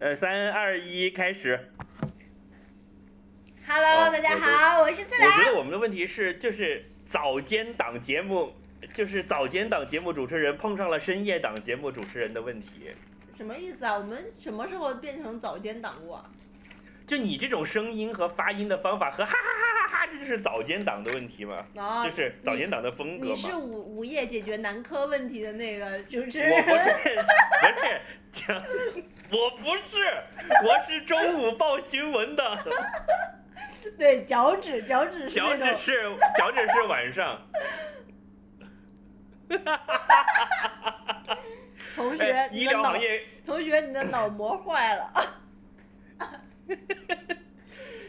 呃，三二一，开始。Hello，、哦大家好，我是翠兰。我觉得我们的问题是，就是早间档节目，就是早间档节目主持人碰上了深夜档节目主持人的问题。什么意思啊？我们什么时候变成早间档过啊？就你这种声音和发音的方法和哈哈哈哈哈，这就是早间档的问题嘛？啊，就是早间档的风格你是？午午夜解决男科问题的那个主持我不人。是，不是，讲我不是，我是中午报新闻的，对，脚趾，脚趾是脚。趾是脚趾是晚上。同学，哎，医疗行业，同学，你的脑膜坏了。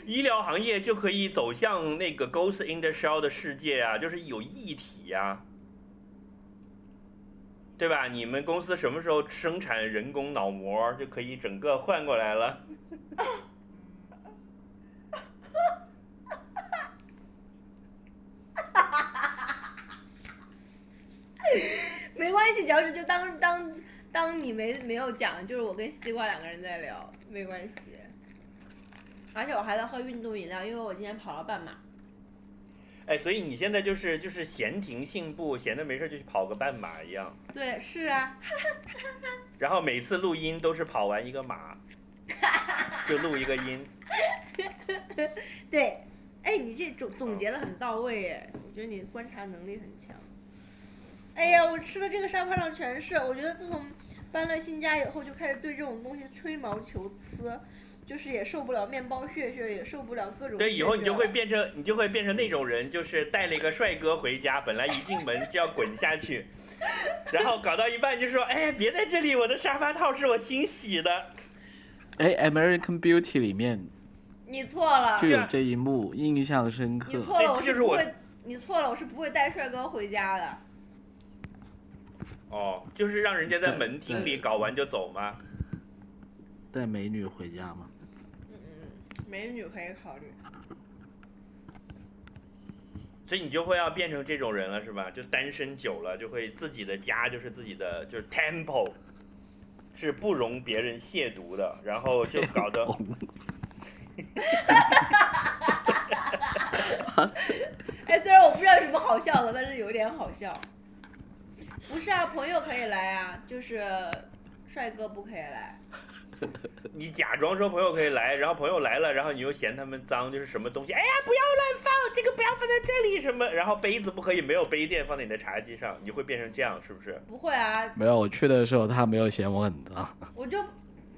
医疗行业就可以走向那个 Ghost in the Shell 的世界啊，就是有异体呀、对吧？你们公司什么时候生产人工脑膜，就可以整个换过来了？没关系，脚趾就当当当你没没有讲，就是我跟西瓜两个人在聊，没关系。而且我还在喝运动饮料，因为我今天跑了半马。哎，所以你现在就是就是闲庭信步，闲的没事就去跑个半马一样，对，是啊，然后每次录音都是跑完一个马，就录一个音。对，哎，你这总总结的很到位耶，我觉得你观察能力很强。哎呀，我吃的这个沙发上全是，我觉得自从搬了新家以后，就开始对这种东西吹毛求疵，就是也受不了面包屑屑，也受不了各种。对，以后你就会变成你就会变成那种人，就是带了一个帅哥回家，本来一进门就要滚下去，然后搞到一半就说：“哎，别在这里，我的沙发套是我新洗的。哎，《American Beauty》里面你错了就，有这一幕，印象深刻你刻。错了，我是我不会，你错了，我是不会带帅哥回家的。”哦，就是让人家在门厅里搞完就走吗？带美女回家吗？美女可以考虑。所以你就会要变成这种人了，是吧？就单身久了，就会自己的家就是自己的，就是 temple，是不容别人亵渎的，然后就搞得 哎，虽然我不知道有什么好笑的，但是有点好笑。不是啊，朋友可以来啊，就是帅哥不可以来。你假装说朋友可以来，然后朋友来了，然后你又嫌他们脏，就是什么东西，哎呀不要乱放，这个不要放在这里什么，然后杯子不可以没有杯垫放在你的茶几上，你会变成这样是不是？不会啊，没有，我去的时候他没有嫌我很脏。我就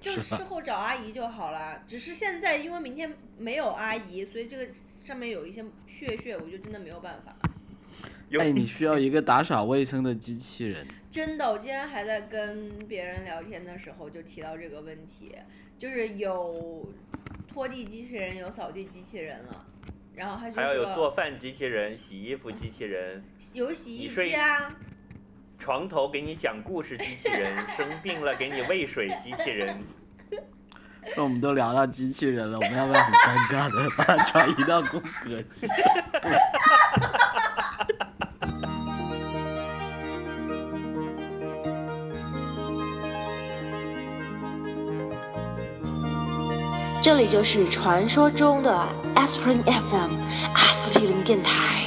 就是事后找阿姨就好了。只是现在因为明天没有阿姨，所以这个上面有一些血血，我就真的没有办法。有哎，你需要一个打扫卫生的机器人。真的，我今天还在跟别人聊天的时候就提到这个问题，就是有拖地机器人，有扫地机器人了，然后他就还要有做饭机器人、洗衣服机器人、有洗衣你睡机啊，床头给你讲故事机器人、生病了给你喂水机器人。那我们都聊到机器人了，我们要不要很尴尬的 把它转移到宫格去？这里就是传说中的 Aspirin FM 阿司匹林电台。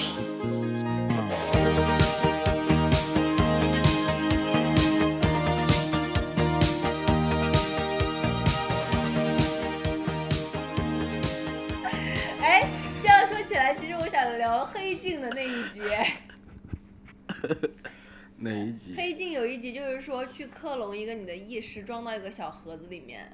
哎，这样说起来，其实我想聊黑镜的那一集。哪一集？黑镜有一集就是说去克隆一个你的意识，装到一个小盒子里面，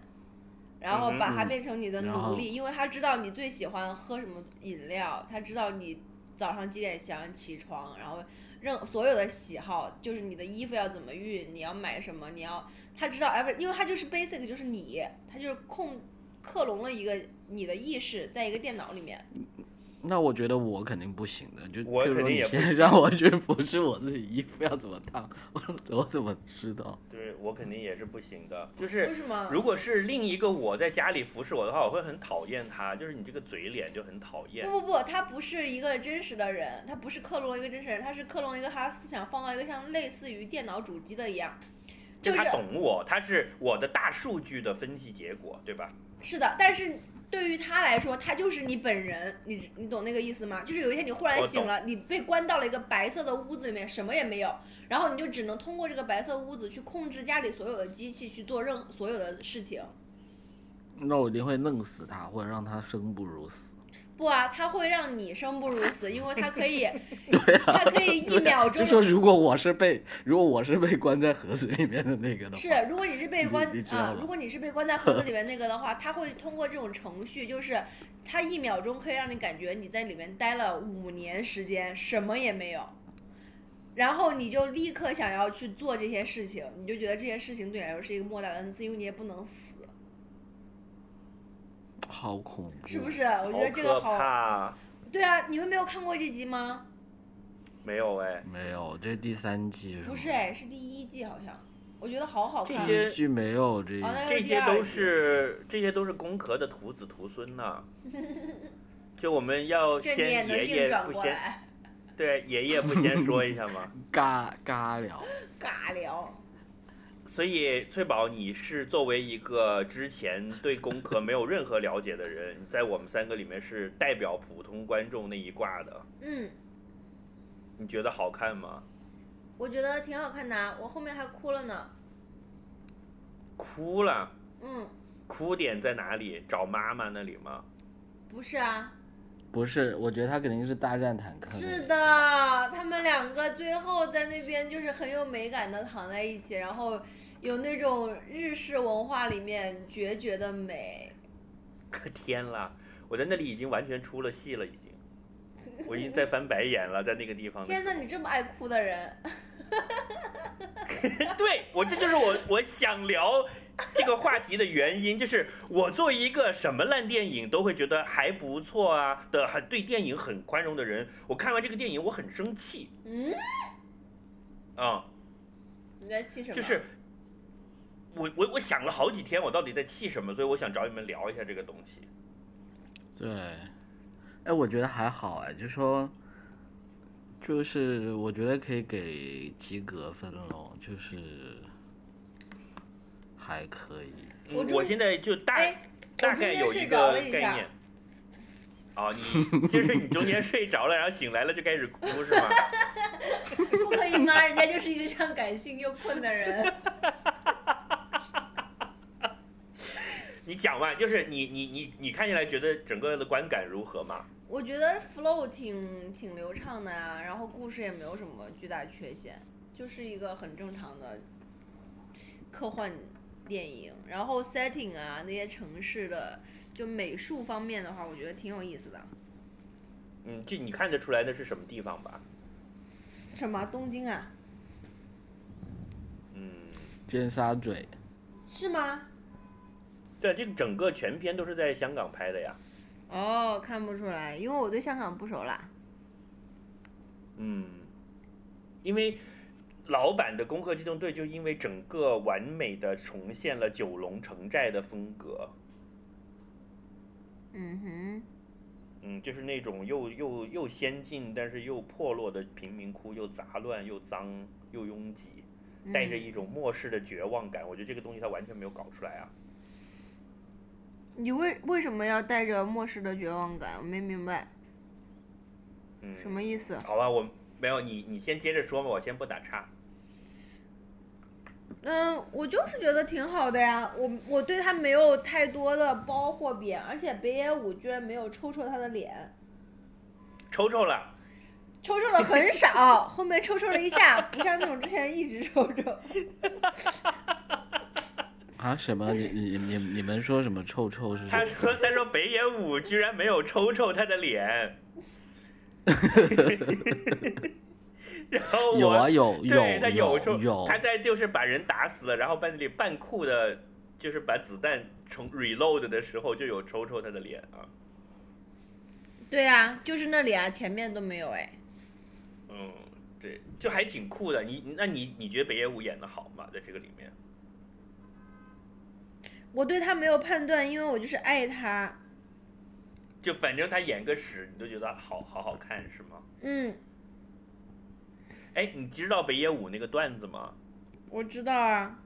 然后把它变成你的奴隶，因为他知道你最喜欢喝什么饮料，他知道你早上几点想起床，然后任所有的喜好，就是你的衣服要怎么熨，你要买什么，你要他知道 every，因为他就是 basic 就是你，他就是控克隆了一个你的意识在一个电脑里面。那我觉得我肯定不行的，就我肯定也不现在让我去服侍我自己衣服要怎么烫，我我怎么知道？对我肯定也是不行的，就是为什么？如果是另一个我在家里服侍我的话，我会很讨厌他，就是你这个嘴脸就很讨厌。不不不，他不是一个真实的人，他不是克隆一个真实人，他是克隆一个他思想放到一个像类似于电脑主机的一样，就是他懂我，他是我的大数据的分析结果，对吧？是的，但是对于他来说，他就是你本人，你你懂那个意思吗？就是有一天你忽然醒了，你被关到了一个白色的屋子里面，什么也没有，然后你就只能通过这个白色屋子去控制家里所有的机器去做任所有的事情。那我一定会弄死他，或者让他生不如死。不啊，它会让你生不如死，因为它可以，它可以一秒钟就说如果我是被，如果我是被关在盒子里面的那个的话，是，如果你是被关啊如果你是被关在盒子里面那个的话，它会通过这种程序，就是它一秒钟可以让你感觉你在里面待了五年时间，什么也没有，然后你就立刻想要去做这些事情，你就觉得这些事情对你来说是一个莫大的恩赐，因为你也不能死，好恐怖，是不？是？我觉得这个可好，怕，对啊，你们没有看过这集吗？没有哎，没有，这第三季是吗不是哎，是第一季好像，我觉得好好看。这些第一季没有这哦这些都是这些都是工壳的徒子徒孙呐、就我们要这你也先爷能硬转爷不先过来，对爷爷不先说一下吗？尬尬聊，尬聊。所以翠宝，你是作为一个之前对工科没有任何了解的人，在我们三个里面是代表普通观众那一挂的，嗯，你觉得好看吗？我觉得挺好看的啊，我后面还哭了呢。哭了，嗯，哭点在哪里？找妈妈那里吗？不是啊，不是，我觉得他肯定是大战坦克。是的，他们两个最后在那边就是很有美感的躺在一起，然后有那种日式文化里面决绝的美。可天啦，我在那里已经完全出了戏了，已经，我已经在翻白眼了，在那个地方。天哪，你这么爱哭的人，对我，这就是我我想聊这个话题的原因，就是我作为一个什么烂电影都会觉得还不错啊的，很对电影很宽容的人，我看完这个电影我很生气嗯，啊、你在气什么？就是我我我想了好几天，我到底在气什么，所以我想找你们聊一下这个东西。对，哎，我觉得还好哎，就说，就是我觉得可以给及格分咯，就是还可以。我我现在就大哎，大概有一个概念。哦，你 就是你中间睡着了，然后醒来了就开始哭是吗？不可以吗？人家就是一个这样感性又困的人。你讲完，就是你你你你看起来觉得整个的观感如何嘛？我觉得 flow 挺挺流畅的呀、然后故事也没有什么巨大缺陷，就是一个很正常的科幻电影。然后 setting 啊，那些城市的就美术方面的话，我觉得挺有意思的。嗯，就你看得出来那是什么地方吧？什么东京啊？嗯，尖沙咀，是吗？对，这个整个全片都是在香港拍的呀。哦，看不出来，因为我对香港不熟啦。嗯，因为老版的《攻壳机动队》就因为整个完美的重现了九龙城寨的风格，嗯哼，嗯，就是那种又又又先进，但是又破落的贫民窟，又杂乱又脏又拥挤，带着嗯一种末世的绝望感。我觉得这个东西它完全没有搞出来啊。你为为什么要带着末世的绝望感？我没明白嗯，什么意思。好吧，我没有你，你先接着说吧，我先不打岔。嗯，我就是觉得挺好的呀，我我对他没有太多的褒或贬，而且北野武居然没有抽抽他的脸，抽抽了，抽抽的很少，后面抽抽了一下，不像那种之前一直抽抽。啊什么？你你你你们说什么臭臭是？他说他说北野武居然没有抽抽他的脸，然后我有啊有有对他有抽，有他在就是把人打死了，然后把那里半酷的，就是把子弹重 reload 的时候就有抽抽他的脸啊，对啊，就是那里啊，前面都没有哎。嗯，对，就还挺酷的。你那你你觉得北野武演的好吗？在这个里面？我对他没有判断，因为我就是爱他。就反正他演个屎，你都觉得好好好看是吗？嗯，哎，你知道北野武那个段子吗？我知道啊。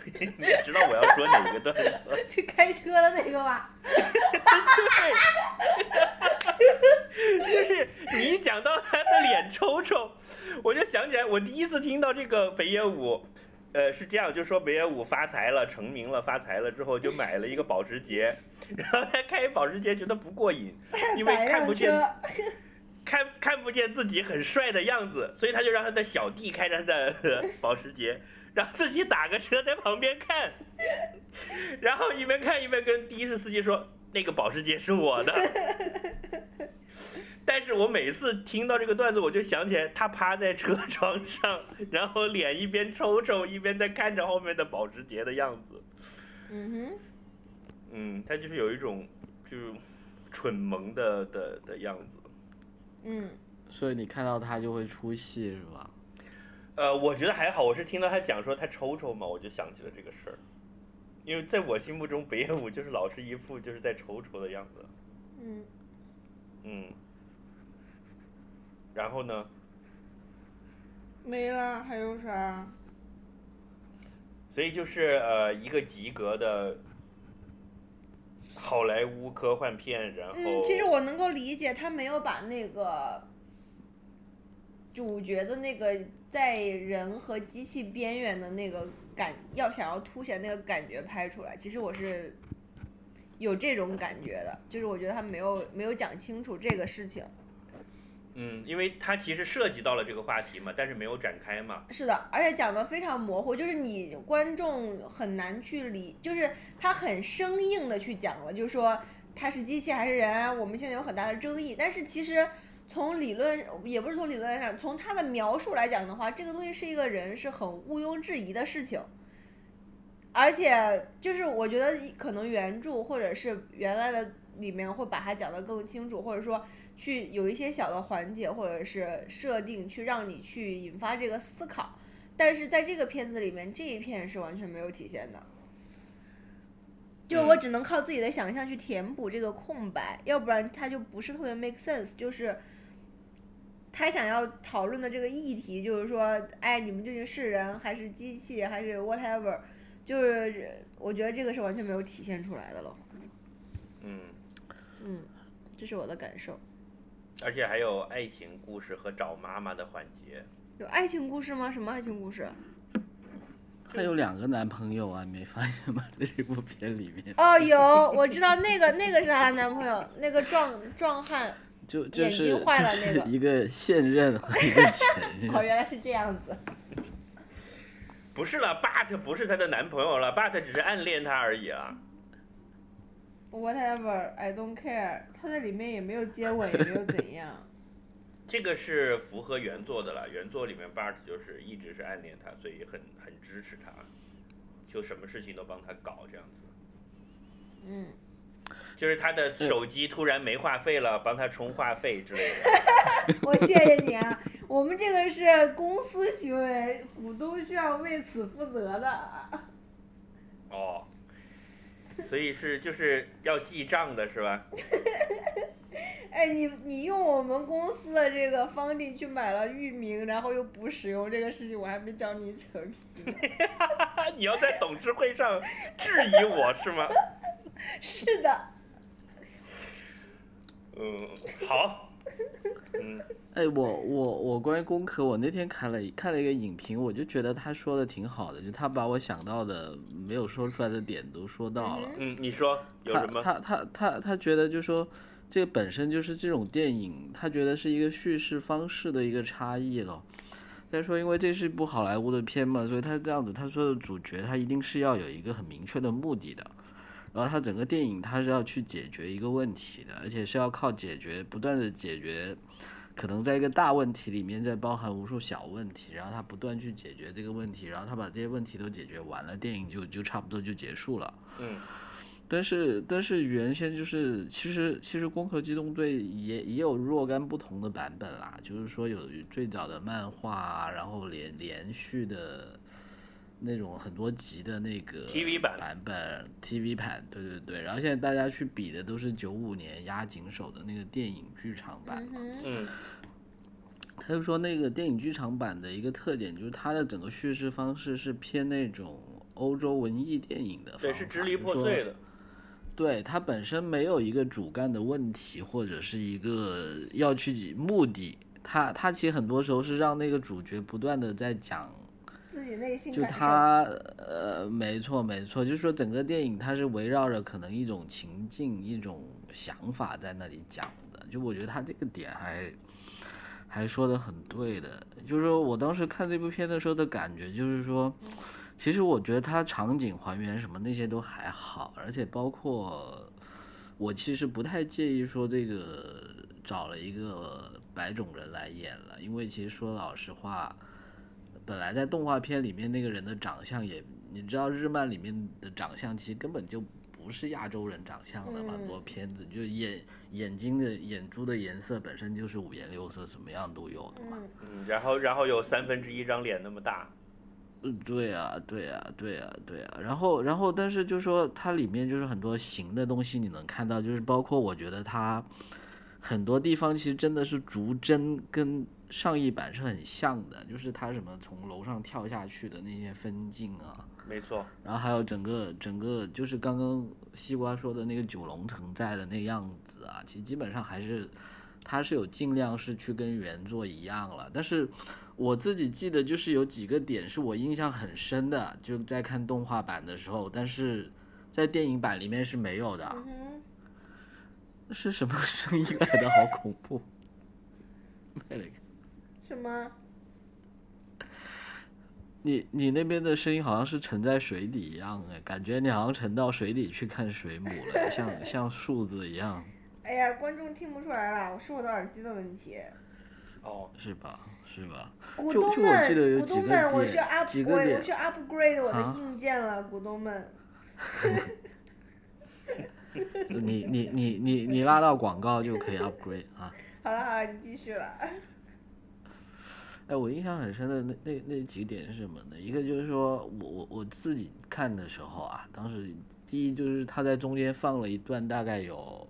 你知道我要说哪个段子吗？是开车的那个吧？就是你一讲到他的脸抽抽，我就想起来，我第一次听到这个北野武，呃，是这样，就说北野武发财了，成名了，发财了之后就买了一个保时捷，然后他开保时捷觉得不过瘾，因为看不见看看不见自己很帅的样子，所以他就让他的小弟开着他的呃 保时捷，然后自己打个车在旁边看，然后一边看一边跟的士司机说：“那个保时捷是我的。” 但是我每次听到这个段子，我就想起来他趴在车窗上，然后脸一边抽抽，一边在看着后面的保时捷的样子。嗯哼嗯，他就是有一种就蠢萌的的的样子。嗯，所以你看到他就会出戏是吧？呃，我觉得还好，我是听到他讲说他抽抽嘛，我就想起了这个事儿。因为在我心目中，北野武就是老是一副就是在抽抽的样子。嗯，嗯。然后呢？没了，还有啥？所以就是呃一个及格的好莱坞科幻片，然后嗯，其实我能够理解，他没有把那个主角的那个在人和机器边缘的那个感，要想要凸显那个感觉拍出来。其实我是有这种感觉的，就是我觉得他没有没有讲清楚这个事情。嗯，因为它其实涉及到了这个话题嘛，但是没有展开嘛。是的，而且讲的非常模糊，就是你观众很难去理，就是他很生硬的去讲了，就是说他是机器还是人，我们现在有很大的争议。但是其实从理论，也不是从理论来讲，从他的描述来讲的话，这个东西是一个人是很毋庸置疑的事情。而且就是我觉得可能原著或者是原来的里面会把它讲得更清楚，或者说去有一些小的环节或者是设定，去让你去引发这个思考。但是在这个片子里面，这一片是完全没有体现的。就我只能靠自己的想象去填补这个空白，要不然它就不是特别 make sense。就是他想要讨论的这个议题，就是说，哎，你们究竟是人还是机器还是 whatever，就是我觉得这个是完全没有体现出来的了。嗯，嗯，这是我的感受。而且还有爱情故事和找妈妈的环节。有爱情故事吗？什么爱情故事？她有两个男朋友啊，你没发现吗？在这部片里面，哦，有，我知道那个那个是她男朋友，那个壮壮汉。就就是就是一个现任和一个前 哦，原来是这样子。不是了，But 不是她的男朋友了，But 只是暗恋她而已啊。Whatever, I don't care。他在里面也没有接吻，也没有怎样。这个是符合原作的了，原作里面 Bart 就是一直是暗恋他，所以很很支持他，就什么事情都帮他搞这样子。嗯，就是他的手机突然没话费了，帮他充话费之类的。我谢谢你啊。我们这个是公司行为，股东需要为此负责的。哦，所以是就是要记账的是吧？哎，你你用我们公司的这个方定去买了域名，然后又不使用这个事情，我还没找你扯皮。你要在董事会上质疑我是吗？是的，嗯，好。嗯，哎，我我我关于工科，我那天看了看了一个影评，我就觉得他说的挺好的，就他把我想到的没有说出来的点都说到了。嗯，你说有他什么？他他他他觉得就说这个本身就是这种电影，他觉得是一个叙事方式的一个差异了。再说，因为这是一部好莱坞的片嘛，所以他这样子，他说的主角他一定是要有一个很明确的目的的，然后他整个电影他是要去解决一个问题的，而且是要靠解决不断的解决，可能在一个大问题里面在包含无数小问题，然后他不断去解决这个问题，然后他把这些问题都解决完了，电影就就差不多就结束了。嗯但是但是原先就是其实其实《攻壳机动队》也也有若干不同的版本啦，就是说有最早的漫画啊，然后连连续的那种很多集的那个 TV 版版本 TV 版，对对对，然后现在大家去比的都是九五年压井手的那个电影剧场版嘛。嗯他就说那个电影剧场版的一个特点就是它的整个叙事方式是偏那种欧洲文艺电影的对，是支离破碎的。对它本身没有一个主干的问题，或者是一个要去目的，它它其实很多时候是让那个主角不断的在讲，自己内心就。他呃，没错没错，就是说整个电影它是围绕着可能一种情境、一种想法在那里讲的，就我觉得他这个点还还说的很对的，就是说我当时看这部片的时候的感觉就是说。其实我觉得它场景还原什么那些都还好，而且包括我其实不太介意说这个找了一个白种人来演了，因为其实说老实话，本来在动画片里面那个人的长相也，你知道日漫里面的长相其实根本就不是亚洲人长相的嘛，很多片子就眼眼睛的眼珠的颜色本身就是五颜六色，什么样都有的嘛。嗯，嗯，然后然后有三分之一张脸那么大。嗯，对啊，对啊，对啊，对啊。然后，然后，但是就是说，它里面就是很多形的东西，你能看到，就是包括我觉得它很多地方其实真的是逐帧跟上一版是很像的，就是他什么从楼上跳下去的那些分镜啊，没错，然后还有整个整个就是刚刚西瓜说的那个九龙城寨的那个样子啊，其实基本上还是它是有尽量是去跟原作一样了，但是我自己记得就是有几个点是我印象很深的，就在看动画版的时候，但是在电影版里面是没有的，嗯，是什么 声音来的？好恐怖！麦雷什么？你你那边的声音好像是沉在水底一样哎，感觉你好像沉到水底去看水母了，像 像数字一样，哎呀，观众听不出来了，我是我的耳机的问题。哦，是吧？是吧？股就就我东们，记得有几个股东们，我需要 up，我我需要 upgrade 我的啊硬件了，股东们。你你你你你拉到广告就可以 upgrade 啊。好了好了，你继续了。哎，我印象很深的那那那几点是什么呢？一个就是说我我我自己看的时候啊，当时第一就是他在中间放了一段大概有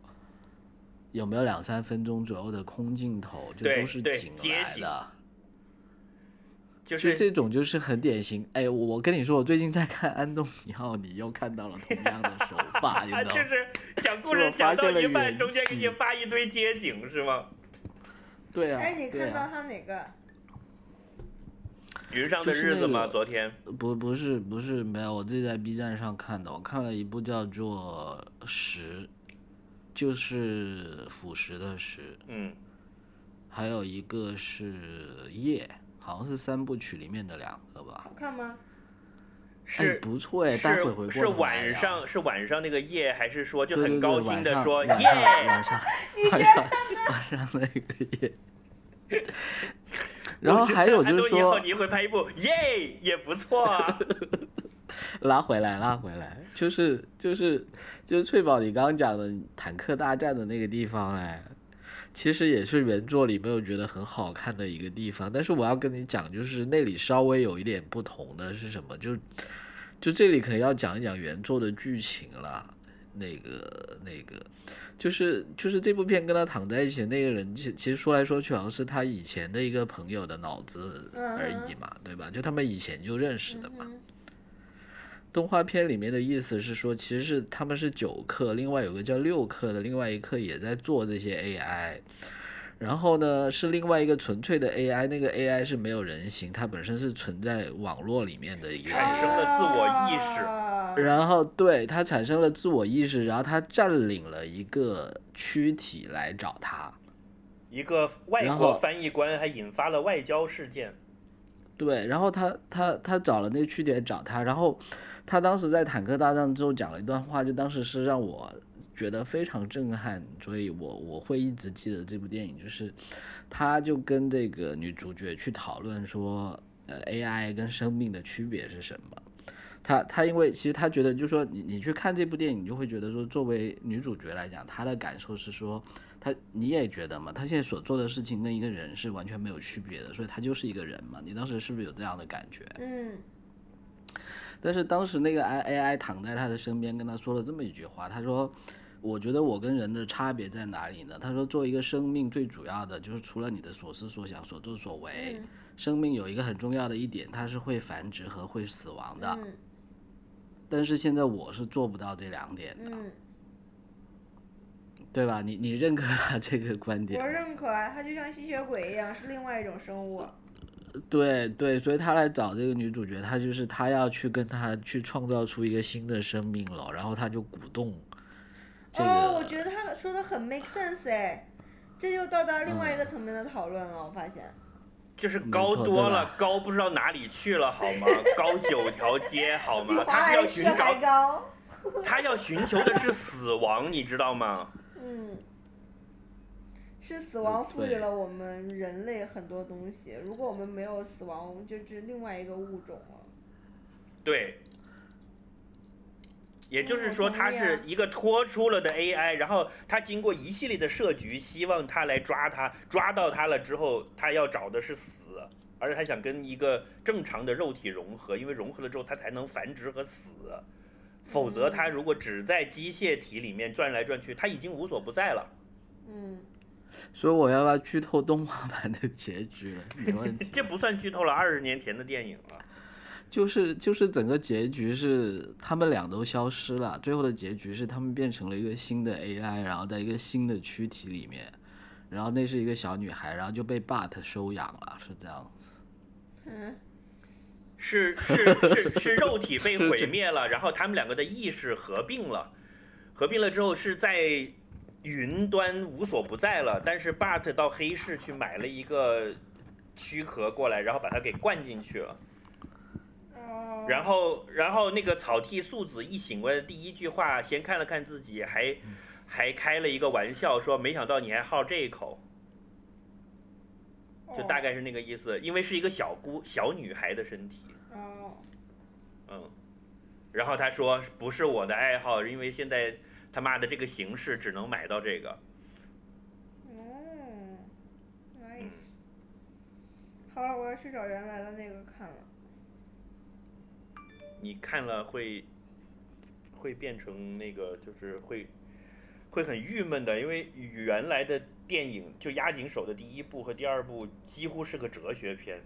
有没有两三分钟左右的空镜头，就都是景来的。就就是这种就是很典型。哎，我跟你说，我最近在看安东尼奥，你又看到了同样的手法，你知道吗？就是讲故事讲到一半，中间给你发一堆街景是吗？对啊，哎，你看到啊，他哪个？云上的日子吗？个昨天不不是不是没有，我自己在 B 站上看的，我看了一部叫做《石》，就是腐蚀的石，嗯，还有一个是夜，好像是三部曲里面的两个吧。好看吗？哎，是不错哎，待会回过是是晚上是晚上那个夜，还是说就很高兴的说晚耶？上晚上晚上晚上那个夜。然后还有就是说，你会拍一部耶也不错啊。拉回来，拉回来，就是就是就是翠宝，你刚刚讲的坦克大战的那个地方，哎，其实也是原作里没有觉得很好看的一个地方。但是我要跟你讲，就是那里稍微有一点不同的是什么？就就这里可能要讲一讲原作的剧情了。那个那个，就是就是这部片跟他躺在一起的那个人，其其实说来说去，好像是他以前的一个朋友的脑子而已嘛，对吧？就他们以前就认识的嘛。嗯动画片里面的意思是说，其实是他们是九克，另外有个叫六克的，另外一克也在做这些 AI。然后呢，是另外一个纯粹的 AI，那个 AI 是没有人形，它本身是存在网络里面的一个产生了自我意识啊然后对他产生了自我意识，然后他占领了一个躯体来找他。一个外国翻译官还引发了外交事件。对，然后他他他找了那个区点找他，然后他当时在坦克大战之后讲了一段话，就当时是让我觉得非常震撼，所以我我会一直记得这部电影，就是他就跟这个女主角去讨论说，呃，AI 跟生命的区别是什么。他他因为其实他觉得，就是说你你去看这部电影，你就会觉得说，作为女主角来讲，她的感受是说，她你也觉得嘛，她现在所做的事情跟一个人是完全没有区别的，所以她就是一个人嘛。你当时是不是有这样的感觉？嗯但是当时那个 I AI 躺在他的身边，跟他说了这么一句话，他说：“我觉得我跟人的差别在哪里呢？他说，做一个生命，最主要的就是除了你的所思所想、所作所为，嗯生命有一个很重要的一点，它是会繁殖和会死亡的。嗯但是现在我是做不到这两点的，嗯，对吧？你你认可他这个观点我？认可啊，他就像吸血鬼一样，是另外一种生物。对对，所以他来找这个女主角，他就是他要去跟他去创造出一个新的生命了，然后他就鼓动这个。哦，我觉得他说的很 make sense 哎，这就到达另外一嗯个层面的讨论了，我发现。就是高多了，高不知道哪里去了，好吗？高九条街，好吗？他是要寻找，他要寻求的是死亡，你知道吗？嗯，是死亡赋予了我们人类很多东西。如果我们没有死亡，我们就是另外一个物种了。对，也就是嗯说，我同意啊他是一个脱出了的 AI，然后他经过一系列的设局，希望他来抓他，抓到他了之后，他要找的是死，而且他想跟一个正常的肉体融合，因为融合了之后，他才能繁殖和死。否则，他如果只在机械体里面转来转去，他已经无所不在了。嗯，所以我要不要剧透动画版的结局了？没问题。这不算剧透了，二十年前的电影了。就是就是整个结局是他们俩都消失了，最后的结局是他们变成了一个新的 AI，然后在一个新的躯体里面，然后那是一个小女孩，然后就被 Bart 收养了，是这样子。嗯，是是是是肉体被毁灭了，然后他们两个的意识合并了，合并了之后是在云端无所不在了，但是 Bart 到黑市去买了一个躯壳过来，然后把它给灌进去了，哦。然后然后那个草剃素子一醒过来的第一句话，先看了看自己，还还开了一个玩笑说，没想到你还好这一口。就大概是那个意思，因为是一个小姑小女孩的身体，哦。嗯，然后他说不是我的爱好，因为现在他妈的这个形式只能买到这个，哦，nice。好了，我要去找原来的那个看了。你看了会会变成那个就是会会很郁闷的，因为原来的电影就押井守的第一部和第二部几乎是个哲学片，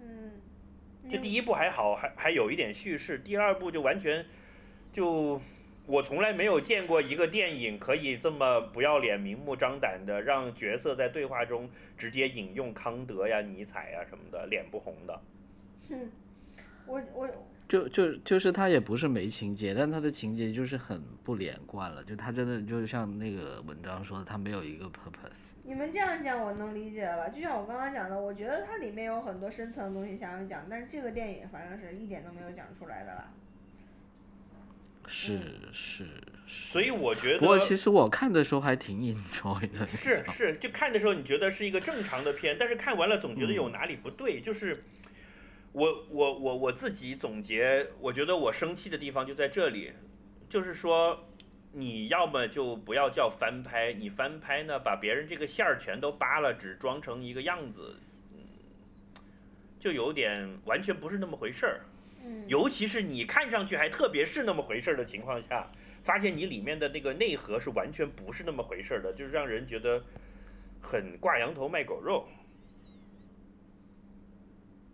嗯。就第一部还好，还还有一点叙事，第二部就完全就我从来没有见过一个电影可以这么不要脸、明目张胆的让角色在对话中直接引用康德呀、尼采呀什么的，脸不红的。哼，我我就就就是他也不是没情节，但他的情节就是很不连贯了，就他真的就像那个文章说的，他没有一个 purpose。你们这样讲我能理解了，就像我刚刚讲的，我觉得它里面有很多深层的东西想要讲，但是这个电影反正是一点都没有讲出来的啦。是是是。所以我觉得不过其实我看的时候还挺 enjoy 的。是是，就看的时候你觉得是一个正常的片，但是看完了总觉得有哪里不对，就是。我我我我自己总结，我觉得我生气的地方就在这里，就是说，你要么就不要叫翻拍，你翻拍呢，把别人这个馅儿全都扒了，只装成一个样子，嗯，就有点完全不是那么回事儿。嗯。尤其是你看上去还特别是那么回事儿的情况下，发现你里面的那个内核是完全不是那么回事儿的，就是让人觉得很挂羊头卖狗肉。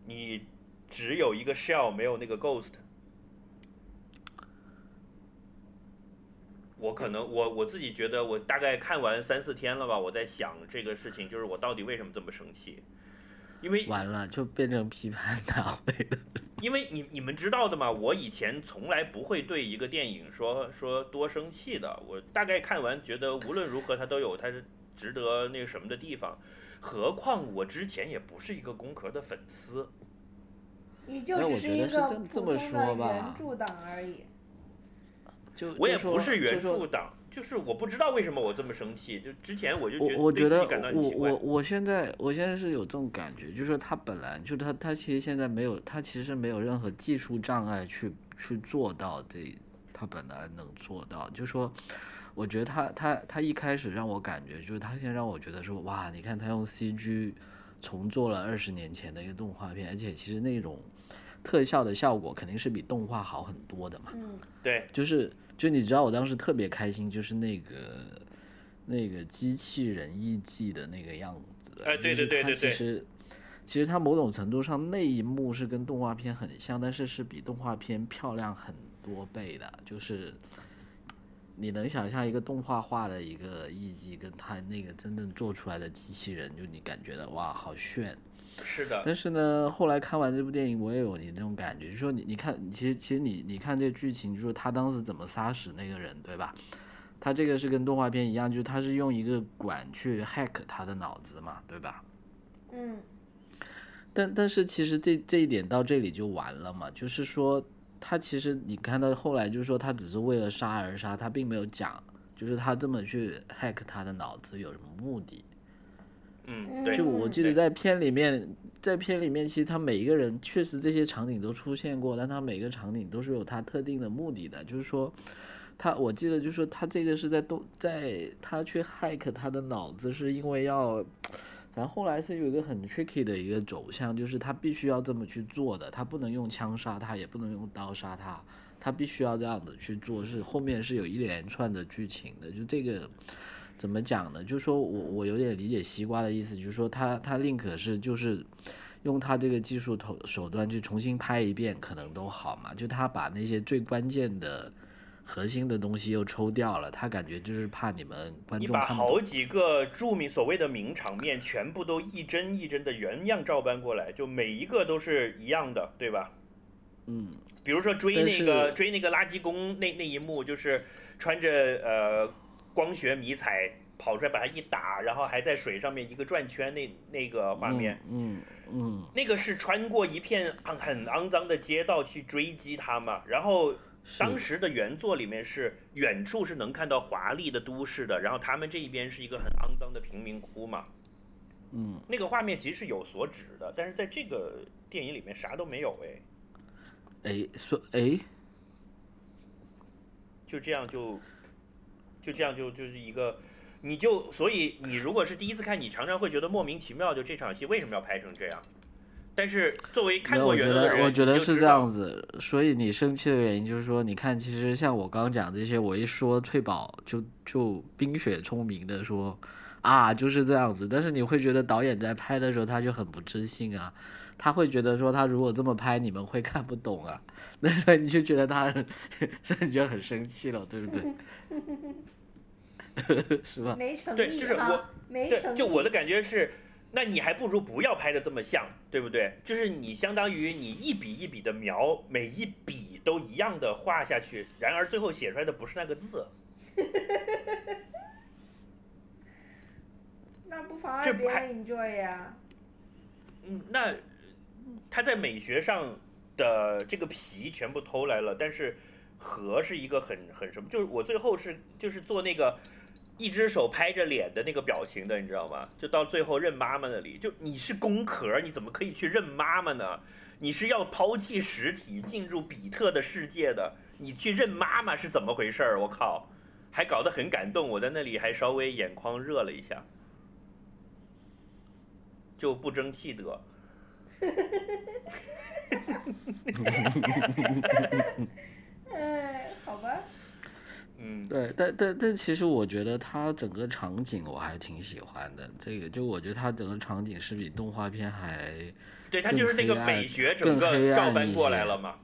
你只有一个 shell，没有那个 ghost。我可能我我自己觉得，我大概看完三四天了吧，我在想这个事情，就是我到底为什么这么生气？因为完了就变成批判大会了。因为你你们知道的嘛，我以前从来不会对一个电影说说多生气的。我大概看完觉得无论如何它都有它值得那个什么的地方，何况我之前也不是一个工壳的粉丝。你就那我觉只是一个得是这么这么普通说的吧原著党而已。就我也说不是原著党，就是我不知道为什么我这么生气。就之前我就觉我我觉得对自己感到奇怪我我。我现在我现在是有这种感觉，就是他本来就他他其实现在没有他其实没有任何技术障碍去去做到这他本来能做到，就说我觉得他他他一开始让我感觉就是他先让我觉得说哇，你看他用 CG 重做了二十年前的一个动画片，而且其实那种特效的效果肯定是比动画好很多的嘛。嗯对，就是就你知道我当时特别开心，就是那个那个机器人艺伎的那个样子，哎对对对对对其实其实它某种程度上那一幕是跟动画片很像，但是是比动画片漂亮很多倍的，就是你能想象一个动画化的一个艺伎，跟他那个真正做出来的机器人，就你感觉到哇，好炫。是的，但是呢，后来看完这部电影，我也有你那种感觉，就是说你你看，其实其实你你看这剧情，就是说他当时怎么杀死那个人，对吧？他这个是跟动画片一样，就是他是用一个管去 hack 他的脑子嘛，对吧？嗯，但但是其实这这一点到这里就完了嘛，就是说他其实你看到后来就是说他只是为了杀而杀，他并没有讲，就是他这么去 hack 他的脑子有什么目的。嗯，对就，我记得在片里面，在片里面，其实他每一个人确实这些场景都出现过，但他每个场景都是有他特定的目的的。就是说，他我记得就是说他这个是在动，在他去 hack 他的脑子，是因为要，反正后来是有一个很 tricky 的一个走向，就是他必须要这么去做的，他不能用枪杀他，也不能用刀杀他，他必须要这样子去做，是后面是有一连串的剧情的，就这个。怎么讲呢？就是说我我有点理解西瓜的意思，就是说他他宁可是就是用他这个技术头手段去重新拍一遍，可能都好嘛。就他把那些最关键的核心的东西又抽掉了，他感觉就是怕你们观你把众看不懂。好几个著名所谓的名场面全部都一帧一帧的原样照搬过来，就每一个都是一样的，对吧？嗯，比如说追那个追那个垃圾工那那一幕，就是穿着呃光学迷彩跑出来把它一打，然后还在水上面一个转圈那那个画面，嗯嗯那个是穿过一片很肮脏的街道去追击他嘛。然后当时的原作里面是远处是能看到华丽的都市的，然后他们这一边是一个很肮脏的贫民窟嘛。嗯，那个画面其实是有所指的，但是在这个电影里面啥都没有哎，哎说哎就这样就就这样就就是一个。你就所以你如果是第一次看，你常常会觉得莫名其妙，就这场戏为什么要拍成这样？但是作为看过原作的人，得我觉得是这样子，所以你生气的原因就是说，你看，其实像我刚刚讲这些，我一说退保就就冰雪聪明的说啊就是这样子，但是你会觉得导演在拍的时候他就很不自信啊，他会觉得说他如果这么拍你们会看不懂啊，那你就觉得他很，所以你就很生气了，对不对？是吧？没诚对，意就是我，没诚对，意。就我的感觉是，那你还不如不要拍的这么像，对不对？就是你相当于你一笔一笔的描，每一笔都一样的画下去，然而最后写出来的不是那个字，那不妨碍别人 enjoy 呀。嗯，那他在美学上的这个皮全部偷来了，但是和是一个很很什么，就是我最后是就是做那个。一只手拍着脸的那个表情的，你知道吗？就到最后认妈妈那里，就你是工壳，你怎么可以去认妈妈呢？你是要抛弃实体，进入比特的世界的，你去认妈妈是怎么回事？我靠，还搞得很感动，我在那里还稍微眼眶热了一下，就不争气得。哎，好吧。嗯，对，但但但其实我觉得它整个场景我还挺喜欢的，这个就我觉得它整个场景是比动画片还，对它就是那个美学整更黑个照暗一搬过来些了嘛。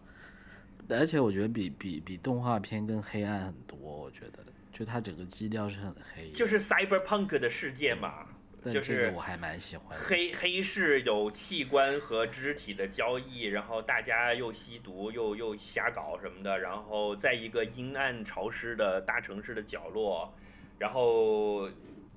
而且我觉得比比比动画片更黑暗很多，我觉得就它整个基调是很黑，就是 cyberpunk 的世界嘛，但就是我还蛮喜欢。黑黑市有器官和肢体的交易，然后大家又吸毒又又瞎搞什么的，然后在一个阴暗潮湿的大城市的角落，然后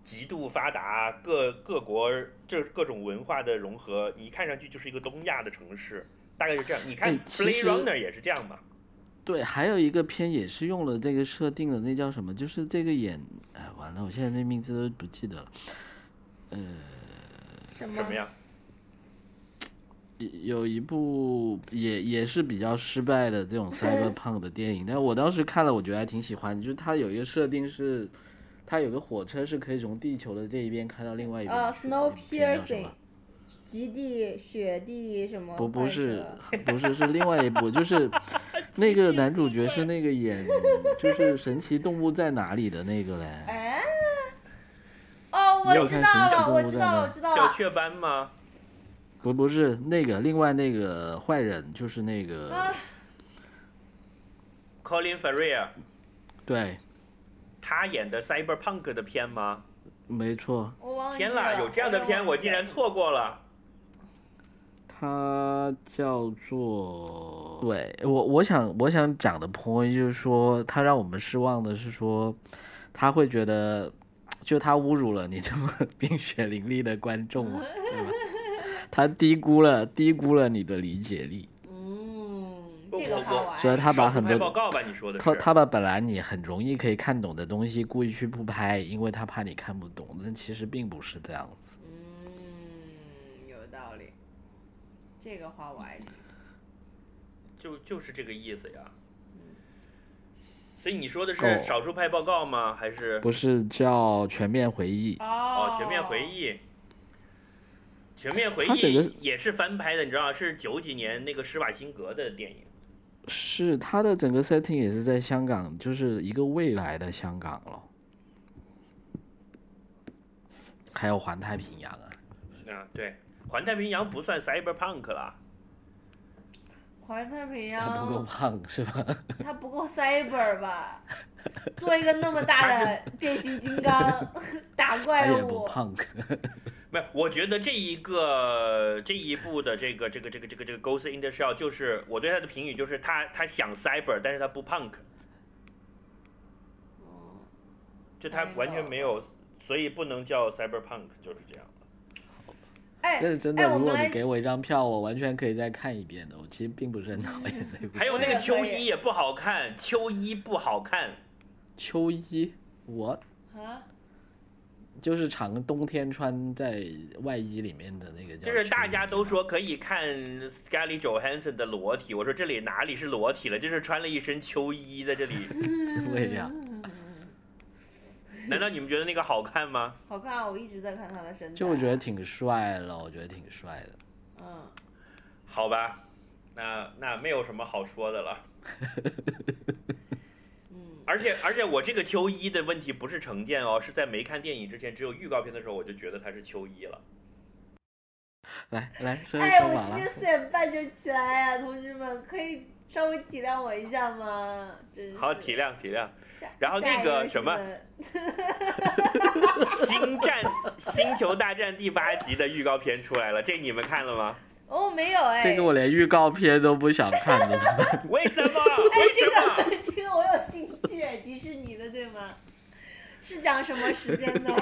极度发达，各各国这各种文化的融合，你看上去就是一个东亚的城市，大概是这样。你看《Blade Runner》也是这样嘛？对，还有一个片也是用了这个设定的，那叫什么？就是这个演，哎，完了，我现在那名字都不记得了。什么什么呀？有一部也也是比较失败的这种 cyberpunk 的电影，但我当时看了，我觉得还挺喜欢。就是它有一个设定是，它有个火车是可以从地球的这一边开到另外一边呃去的那部片叫什，Snowpiercer 么极地、雪地什么？不不是不是是另外一部，就是 那个男主角是那个演就是《神奇动物在哪里》的那个嘞。我你有看知道了，神奇动物在我知道了，哪我知道了。小雀斑吗？不不是那个，另外那个坏人就是那个啊 Colin Farrell，对，他演的 Cyberpunk 的片吗？没错，我忘记天啦，有这样的片，也忘记我竟然错过了。他叫做对我我想我想讲的 point 就是说，他让我们失望的是说，他会觉得就他侮辱了你这么 冰雪凌厉的观众嘛，对吧？他低估了低估了你的理解力，嗯，这个好玩。所以他把很多报告吧，你说的？他他把本来你很容易可以看懂的东西故意去不拍，因为他怕你看不懂，但其实并不是这样子。嗯，有道理。这个话我爱听。就就是这个意思呀。所以你说的是哦少数派报告吗？还是不是叫全面回忆？哦全面回。忆？全面回它整个忆也是翻拍的，你知道吗？是九几年那个施瓦辛格的电影。是他的整个 setting 也是在香港，就是一个未来的香港了。还有环太平洋啊，啊，对，环太平洋不算 cyberpunk 啦。环太平他不够洋，胖是吧？他不够 cyber 吧？做一个那么大 的变形金刚 打他怪也不物，胖，没有，我觉得这一个这一部的这个这个这个这个这个 Ghost in the Shell，就是我对他的评语就是他他想 cyber，但是他不 punk，就他完全没有，所以不能叫 cyberpunk，就是这样。哎但是真的，哎，如果你给我一张票，我完全可以再看一遍的。我其实并不是很讨厌那部。还有那个秋衣也不好看，秋衣不好看。秋衣，我啊，就是长冬天穿在外衣里面的那个叫。就是大家都。说可以看 Scarlett Johansson 的裸体，我说这里哪里是裸体了，就是穿了一身秋衣在这里。对呀，难道你们觉得那个好看吗？好看啊！我一直在看他的身材。就我觉得，挺帅了，我觉得挺帅的。嗯，好吧，那那没有什么好说的了。嗯，而且而且我这个秋衣的问题不是成见哦，是在没看电影之前，只有预告片的时候我就觉得他是秋衣了。来来，说一哎，我今天四点半就起来呀、同志们，可以稍微体谅我一下吗？真是。好，体谅体谅。然后那个什么星战星球大战第八集的预告片出来了，这你们看了吗？哦，没有哎。这个我连预告片都不想看的。为什么？哎，为这什么？个 这个我有兴趣，迪士尼的对吗？是讲什么时间的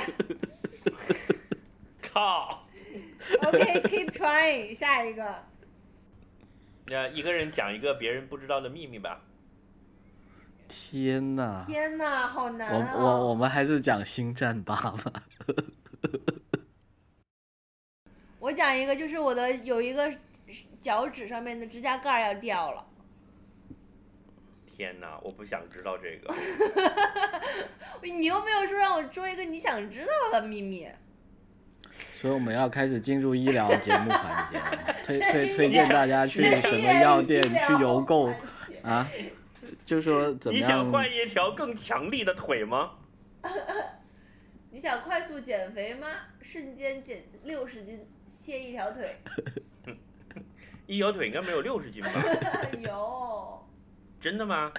靠！？OK，keep、trying，下一个。那一个人讲一个别人不知道的秘密吧。天哪！天哪，好难我啊！我我们还是讲星战八吧。我讲一个，就是我的有一个脚趾上面的指甲盖要掉了。天哪，我不想知道这个。你又没有说让我说一个你想知道的秘密。所以我们要开始进入医疗节目环节了，推 推推荐大家去什么药店去邮购啊？就说怎么样你想？换一条更强力的腿吗？你想快速减肥吗？瞬间减六十斤，卸一条腿。一条腿应该没有六十斤吧？有真的吗？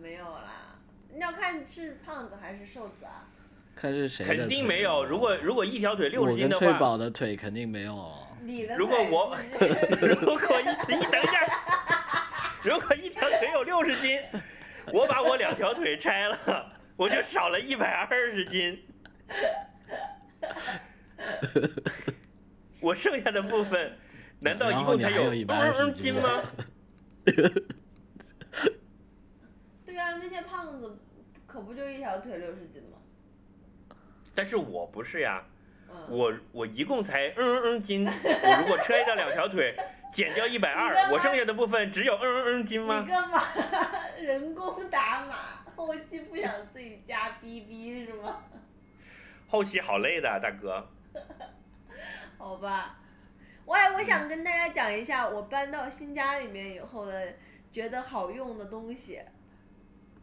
没有啦？你要看是胖子还是瘦子啊？看是谁的？肯定没有。如果如果一条腿六我十斤的话，跟翠宝的腿肯定没有哦。你的如果我 如果一你等一下，如果一条腿有六十斤，我把我两条腿拆了，我就少了一百二十斤。我剩下的部分，难道一共才有120嗯斤吗？对啊，那些胖子可不就一条腿六十斤吗？但是我不是呀，嗯，我我一共才嗯嗯嗯斤，我如果拆掉两条腿，减掉一百二，我剩下的部分只有嗯嗯嗯斤你吗？干嘛 人工打码？后期不想自己加 BB 是吗？后期好累的，大哥。好吧，我还我想跟大家讲一下我搬到新家里面以后的觉得好用的东西，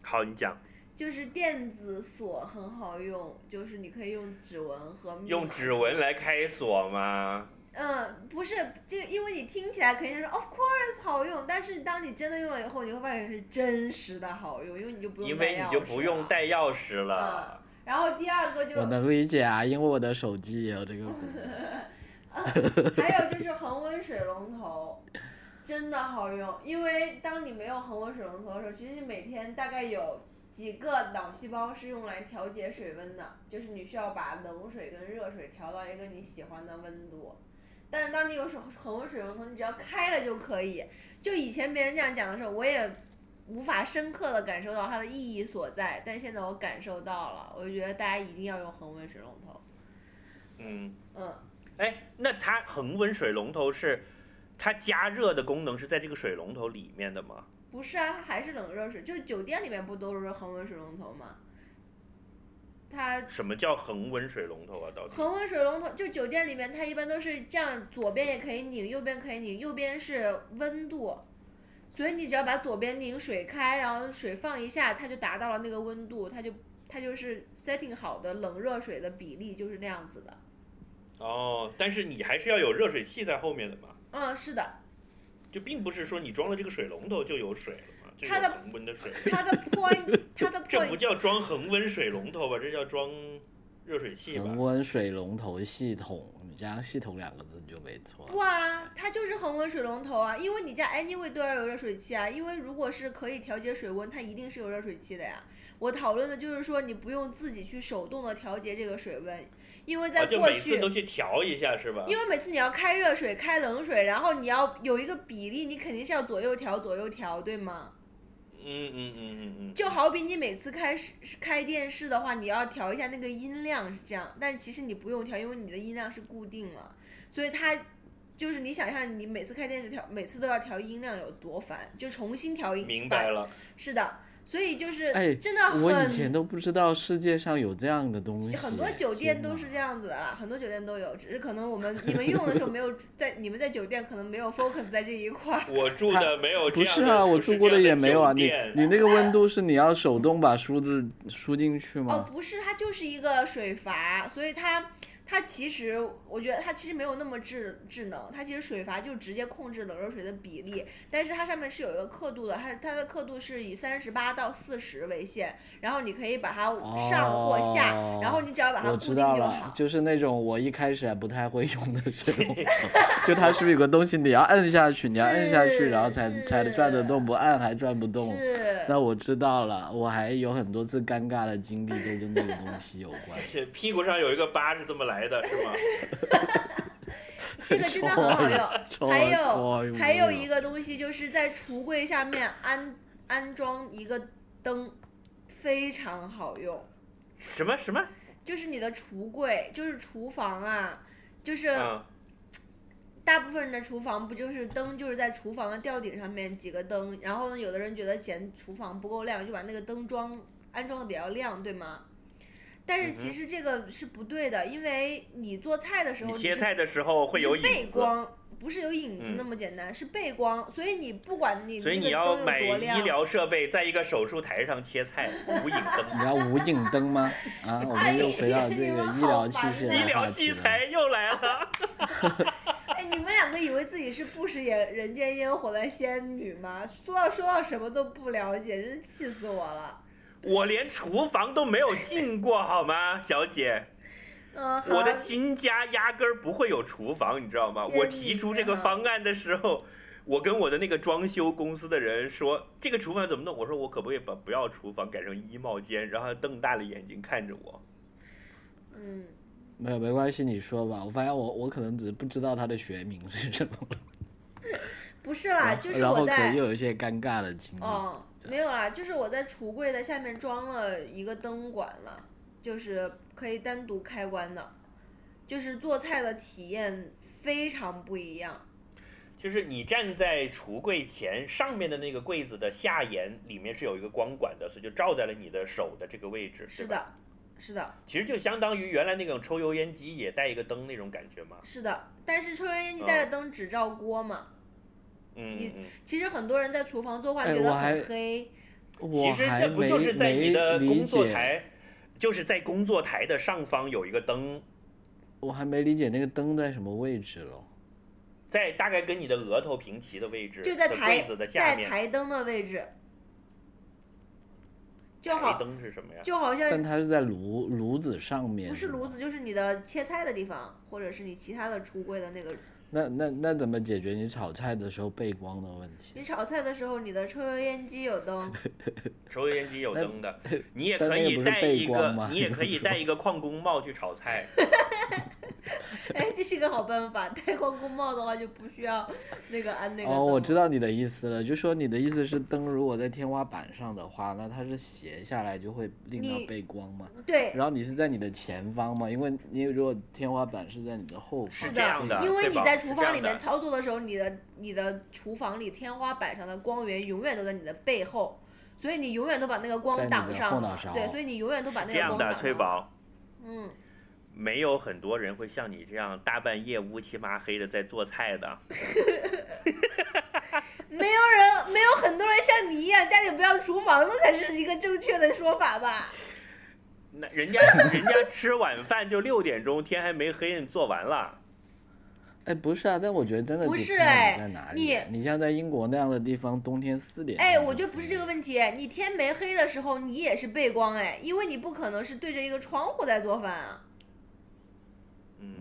好，你讲，就是电子锁很好用，就是你可以用指纹和密码用指纹来开锁吗？嗯，不是这个，因为你听起来肯定是 of course 好用，但是当你真的用了以后，你会发现是真实的好用，因为你就不用因带钥匙为你就不用了带钥匙了。然后第二个就我能理解啊，因为我的手机也有这个功能。还有就是恒温水龙头，真的好用，因为当你没有恒温水龙头的时候，其实你每天大概有几个脑细胞是用来调节水温的，就是你需要把冷水跟热水调到一个你喜欢的温度。但是当你有水恒温水龙头，你只要开了就可以。就以前别人这样讲的时候，我也无法深刻的感受到它的意义所在，但现在我感受到了，我就觉得大家一定要用恒温水龙头。嗯，嗯，哎，那它恒温水龙头是它加热的功能是在这个水龙头里面的吗？不是啊，它还是冷热水，就是酒店里面不都是恒温水龙头吗？它什么叫恒温水龙头啊？到底？恒温水龙头就酒店里面，它一般都是这样，左边也可以拧，右边可以拧，右边是温度，所以你只要把左边拧水开，然后水放一下，它就达到了那个温度，它就它就是 setting 好的冷热水的比例就是那样子的。哦，但是你还是要有热水器在后面的嘛，嗯，是的，就并不是说你装了这个水龙头就有水了嘛，就有它的恒温的水。它的 point 它的 这不 point 叫装恒温水龙头吧？这叫装热水器吧恒？温水龙头系统，你加上“系统”两个字你就没错不。啊，它就是恒温水龙头啊，因为你家 anyway 都要有热水器啊，因为如果是可以调节水温，它一定是有热水器的呀。我讨论的就是说，你不用自己去手动的调节这个水温，因为在啊，就过去，每次都去调一下是吧？因为每次你要开热水、开冷水，然后你要有一个比例，你肯定是要左右调、左右调，对吗？嗯嗯嗯嗯嗯。就好比你每次开视开电视的话，你要调一下那个音量是这样，但其实你不用调，因为你的音量是固定了，所以它就是你想象你每次开电视调，每次都要调音量有多烦，就重新调音。明白了。是的，所以就是哎真的很。我以前都不知道世界上有这样的东西。很多酒店都是这样子的啦，很多酒店都有，只是可能我们你们用的时候没有 在你们在酒店可能没有 focus 在这一块儿。我住的没有这样的不是啊，我住过的也没有啊。你你那个温度是你要手动把梳子输进去吗哦，不是，它就是一个水阀，所以它它其实我觉得它其实没有那么智智能，它其实水阀就直接控制冷热水的比例，但是它上面是有一个刻度的，它它的刻度是以三十八到四十为限，然后你可以把它上或下，然后你只要把它我固定知道了就好，。就是那种我一开始还不太会用的水龙头，就它是不是有个东西你要摁下去，你要摁下去，然后才才转得动，不按还转不动。是，那我知道了，我还有很多次尴尬的经历都跟那个东西有关。是屁股上有一个疤是这么来的，是吗？这个真的很好用。还有还有一个东西就是在橱柜下面安安装一个灯，非常好用。什么什么？就是你的橱柜，就是厨房啊，就是嗯，大部分人的厨房不就是灯就是在厨房的吊顶上面几个灯，然后呢，有的人觉得嫌厨房不够亮，就把那个灯装安装的比较亮，对吗？但是其实这个是不对的，因为你做菜的时候切菜的时候会有背，光，不是有影子嗯那么简单，是背光，所以你不管你所以那个灯有你要买多亮医疗设备，在一个手术台上切菜，无影灯。你要无影灯吗？啊，我们又回到这个医疗器械哎医疗的话题了。器材又来了。哎，你们两个以为自己是不食烟人间烟火的仙女吗？说到说到什么都不了解，真是气死我了。我连厨房都没有进过，好吗，小姐？嗯，好我的新家压根儿不会有厨房，你知道吗？我提出这个方案的时候，我跟我的那个装修公司的人说，这个厨房怎么弄？我说我可不可以把不要厨房改成衣帽间？然后他瞪大了眼睛看着我。嗯，没有没关系，你说吧。我发现我我可能只是不知道它的学名是什么，不是啦，就是然后可能又有一些尴尬的经历。哦，没有啦，就是我在橱柜的下面装了一个灯管了，就是可以单独开关的，就是做菜的体验非常不一样。就是你站在橱柜前，上面的那个柜子的下沿里面是有一个光管的，所以就照在了你的手的这个位置，是？的，是的，其实就相当于原来那种抽油烟机也带一个灯那种感觉嘛。是的。但是抽油烟机带的灯只照锅嘛，嗯嗯嗯。其实很多人在厨房做饭哎觉得很黑，我其实这不就是在你的工作台，就是在工作台的上方有一个灯，我还没理解那个灯在什么位置了。在大概跟你的额头平齐的位置，就在台子的下面在。台灯的位置，就台好灯是什么呀？就好像但它是在炉炉子上面。不是炉子，就是你的切菜的地方，或者是你其他的橱柜的那个。那那那怎么解决你炒菜的时候背光的问题？你炒菜的时候，你的抽油烟机有灯，抽油烟机有灯的，你也但可以那个不是背戴一个光吗，你也可以戴一个矿工帽去炒菜。哎，这是个好办法。戴矿工帽的话，就不需要那个安那个。哦，我知。道你的意思了，就说你的意思是灯如果在天花板上的话，那它是斜下来就会令到背光嘛。对，然后你是在你的前方嘛，因为你如果天花板是在你的后方，是这样的因为你在厨房里面操作的时候，你的你的厨房里天花板上的光源永远都在你的背后，所以你永远都把那个光在你的挡上了。后脑勺对，所以你永远都把那这样的，个光挡上了。翠宝，嗯，没有很多人会像你这样大半夜乌漆麻黑的在做菜的。没有人，没有很多人像你一样家里不要厨房那才是一个正确的说法吧？那人家人家吃晚饭就六点钟，天还没黑，你做完了。哎，不是啊，但我觉得真的不是哎你在哪里你啊。你像在英国那样的地方，冬天四点。哎，我觉得不是这个问题，你天没黑的时候你也是背光哎，因为你不可能是对着一个窗户在做饭啊。嗯，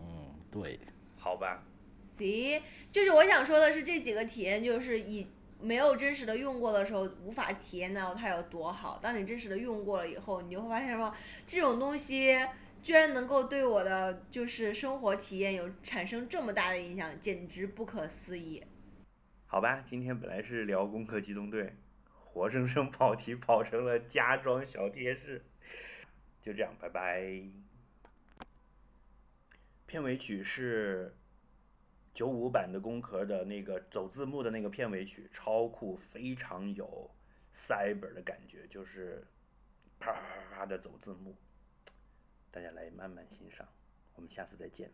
嗯，对。好吧。行，就是我想说的是，这几个体验就是以没有真实的用过的时候，无法体验到它有多好。当你真实的用过了以后，你就会发现说，这种东西居然能够对我的就是生活体验有产生这么大的影响，简直不可思议。好吧，今天本来是聊《攻壳机动队》，活生生跑题跑成了家装小贴士，就这样，拜拜。片尾曲是九五版的《宫壳》的那个走字幕的那个片尾曲，超酷，非常有 cyber 的感觉，就是啪啪啪啪的走字幕，大家来慢慢欣赏，我们下次再见。